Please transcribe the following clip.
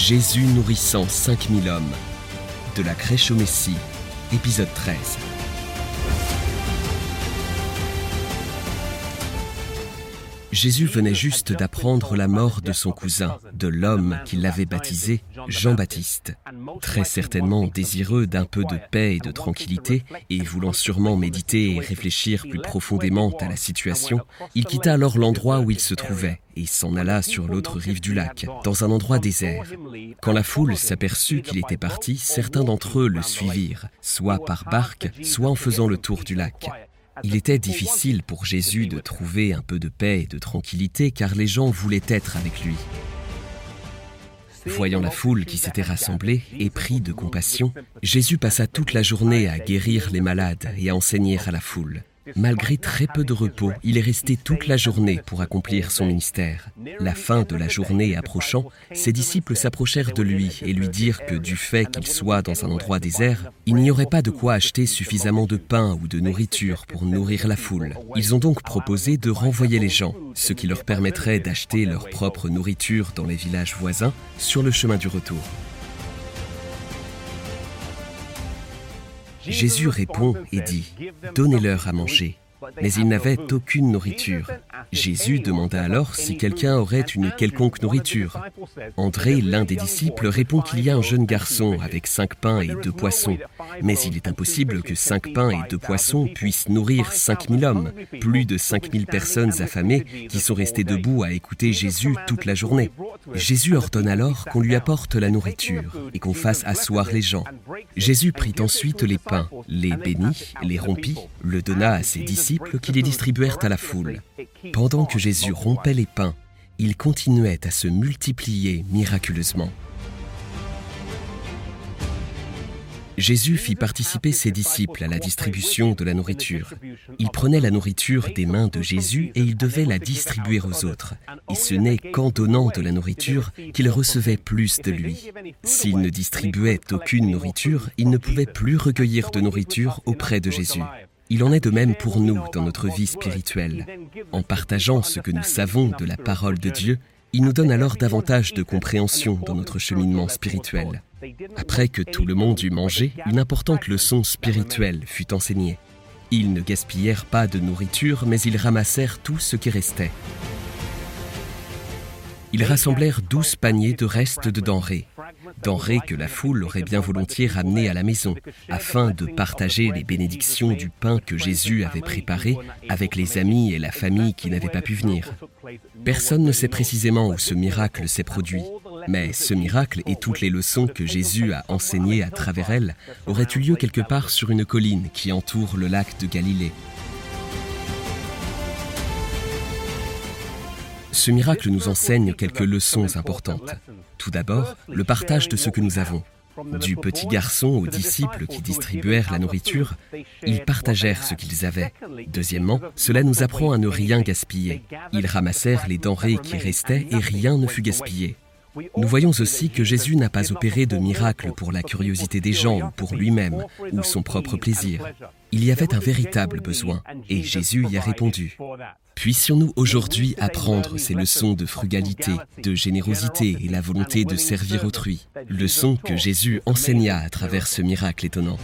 Jésus nourrissant 5000 hommes. De la crèche au Messie, épisode 13. Jésus venait juste d'apprendre la mort de son cousin, de l'homme qui l'avait baptisé Jean-Baptiste. Très certainement désireux d'un peu de paix et de tranquillité, et voulant sûrement méditer et réfléchir plus profondément à la situation, il quitta alors l'endroit où il se trouvait et s'en alla sur l'autre rive du lac, dans un endroit désert. Quand la foule s'aperçut qu'il était parti, certains d'entre eux le suivirent, soit par barque, soit en faisant le tour du lac. Il était difficile pour Jésus de trouver un peu de paix et de tranquillité car les gens voulaient être avec lui. Voyant la foule qui s'était rassemblée, épris de compassion, Jésus passa toute la journée à guérir les malades et à enseigner à la foule. Malgré très peu de repos, il est resté toute la journée pour accomplir son ministère. La fin de la journée approchant, ses disciples s'approchèrent de lui et lui dirent que du fait qu'il soit dans un endroit désert, il n'y aurait pas de quoi acheter suffisamment de pain ou de nourriture pour nourrir la foule. Ils ont donc proposé de renvoyer les gens, ce qui leur permettrait d'acheter leur propre nourriture dans les villages voisins sur le chemin du retour. Jésus répond et dit, Donnez-leur à manger mais ils n'avaient aucune nourriture. Jésus demanda alors si quelqu'un aurait une quelconque nourriture. André, l'un des disciples, répond qu'il y a un jeune garçon avec cinq pains et deux poissons, mais il est impossible que cinq pains et deux poissons puissent nourrir cinq mille hommes, plus de cinq mille personnes affamées qui sont restées debout à écouter Jésus toute la journée. Jésus ordonne alors qu'on lui apporte la nourriture et qu'on fasse asseoir les gens. Jésus prit ensuite les pains, les bénit, les rompit, le donna à ses disciples qui les distribuèrent à la foule. Pendant que Jésus rompait les pains, ils continuaient à se multiplier miraculeusement. Jésus fit participer ses disciples à la distribution de la nourriture. Il prenait la nourriture des mains de Jésus et il devait la distribuer aux autres. Et ce n'est qu'en donnant de la nourriture qu'il recevait plus de lui. S'il ne distribuait aucune nourriture, il ne pouvait plus recueillir de nourriture auprès de Jésus. Il en est de même pour nous dans notre vie spirituelle. En partageant ce que nous savons de la parole de Dieu, il nous donne alors davantage de compréhension dans notre cheminement spirituel. Après que tout le monde eut mangé, une importante leçon spirituelle fut enseignée. Ils ne gaspillèrent pas de nourriture, mais ils ramassèrent tout ce qui restait. Ils rassemblèrent douze paniers de restes de denrées, denrées que la foule aurait bien volontiers ramenées à la maison, afin de partager les bénédictions du pain que Jésus avait préparé avec les amis et la famille qui n'avaient pas pu venir. Personne ne sait précisément où ce miracle s'est produit, mais ce miracle et toutes les leçons que Jésus a enseignées à travers elles auraient eu lieu quelque part sur une colline qui entoure le lac de Galilée. Ce miracle nous enseigne quelques leçons importantes. Tout d'abord, le partage de ce que nous avons. Du petit garçon aux disciples qui distribuèrent la nourriture, ils partagèrent ce qu'ils avaient. Deuxièmement, cela nous apprend à ne rien gaspiller. Ils ramassèrent les denrées qui restaient et rien ne fut gaspillé. Nous voyons aussi que Jésus n'a pas opéré de miracle pour la curiosité des gens ou pour lui-même ou son propre plaisir. Il y avait un véritable besoin et Jésus y a répondu. Puissions-nous aujourd'hui apprendre ces leçons de frugalité, de générosité et la volonté de servir autrui, leçons que Jésus enseigna à travers ce miracle étonnant.